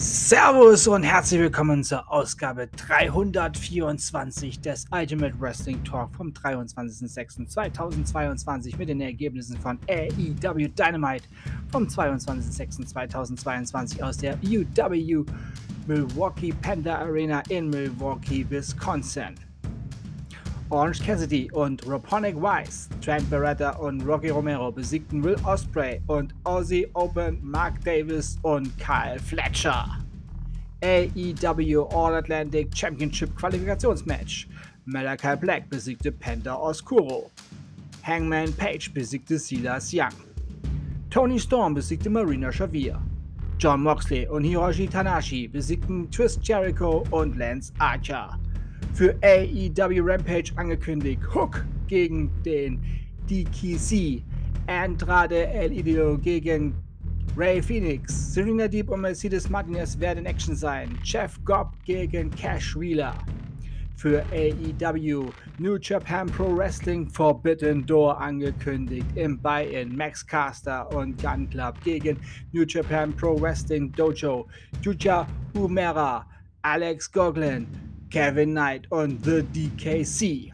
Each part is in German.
Servus und herzlich willkommen zur Ausgabe 324 des Ultimate Wrestling Talk vom 23.06.2022 mit den Ergebnissen von AEW Dynamite vom 22.06.2022 aus der UW Milwaukee Panda Arena in Milwaukee, Wisconsin. Orange Cassidy und Raponic Weiss, Trent Beretta und Rocky Romero besiegten Will Osprey und Aussie Open Mark Davis und Kyle Fletcher. AEW All Atlantic Championship Qualifikationsmatch. Malachi Black besiegte Penta Oscuro. Hangman Page besiegte Silas Young. Tony Storm besiegte Marina Shavir. John Moxley und Hiroshi Tanashi besiegten Twist Jericho und Lance Archer. Für AEW Rampage angekündigt Hook gegen den DKC. Andrade El Idolo gegen Ray Phoenix, Serena Deep und Mercedes Martinez werden in Action sein. Jeff Gobb gegen Cash Wheeler. Für AEW New Japan Pro Wrestling Forbidden Door angekündigt. Im Buy-In Max Caster und Gun Club gegen New Japan Pro Wrestling Dojo. Juja Umera, Alex Goglin, Kevin Knight und The DKC.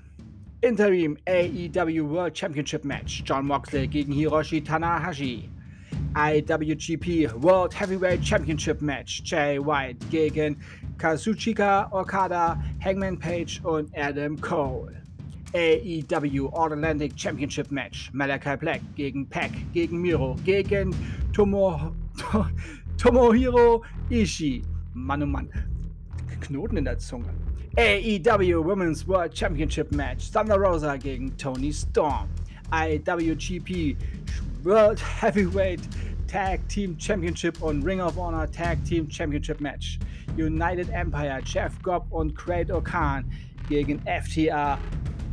Interim AEW World Championship Match. John Moxley gegen Hiroshi Tanahashi. IWGP World Heavyweight Championship Match. Jay White gegen Kazuchika Okada, Hangman Page und Adam Cole. AEW All Atlantic Championship Match. Malachi Black gegen Pack, gegen Miro, gegen Tomo, Tomohiro Ishii. Mann oh Mann. Knoten in der Zunge. AEW Women's World Championship Match. Thunder Rosa gegen Tony Storm. IWGP World Heavyweight Tag Team Championship und Ring of Honor Tag Team Championship Match. United Empire, Jeff Gobb und Craig Khan gegen FTA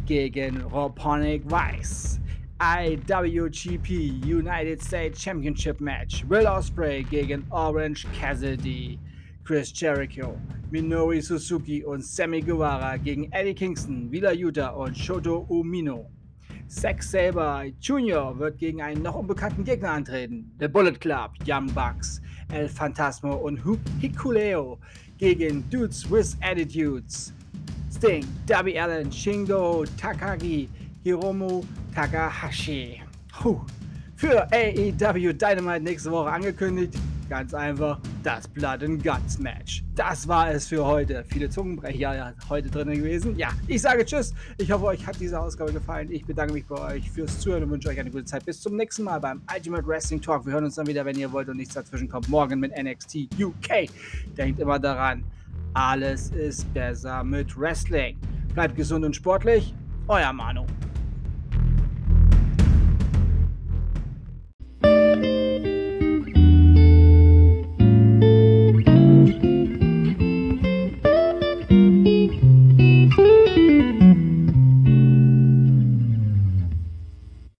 gegen Robonic Weiss. IWGP United States Championship Match. Will Ospreay gegen Orange Cassidy. Chris Jericho, Minoru Suzuki und Sammy Guevara gegen Eddie Kingston, Wheeler Yuta und Shoto Umino. Zack Saber Jr. wird gegen einen noch unbekannten Gegner antreten. The Bullet Club, Young Bucks, El Fantasmo und Hikuleo gegen Dudes with Attitudes. Sting, Darby Allen, Shingo Takagi, Hiromu Takahashi. Puh. Für AEW Dynamite nächste Woche angekündigt. Ganz einfach das Blood and Guts Match. Das war es für heute. Viele Zungenbrecher heute drin gewesen. Ja, ich sage Tschüss. Ich hoffe, euch hat diese Ausgabe gefallen. Ich bedanke mich bei euch fürs Zuhören und wünsche euch eine gute Zeit. Bis zum nächsten Mal beim Ultimate Wrestling Talk. Wir hören uns dann wieder, wenn ihr wollt und nichts dazwischen kommt. Morgen mit NXT UK. Denkt immer daran, alles ist besser mit Wrestling. Bleibt gesund und sportlich. Euer Manu.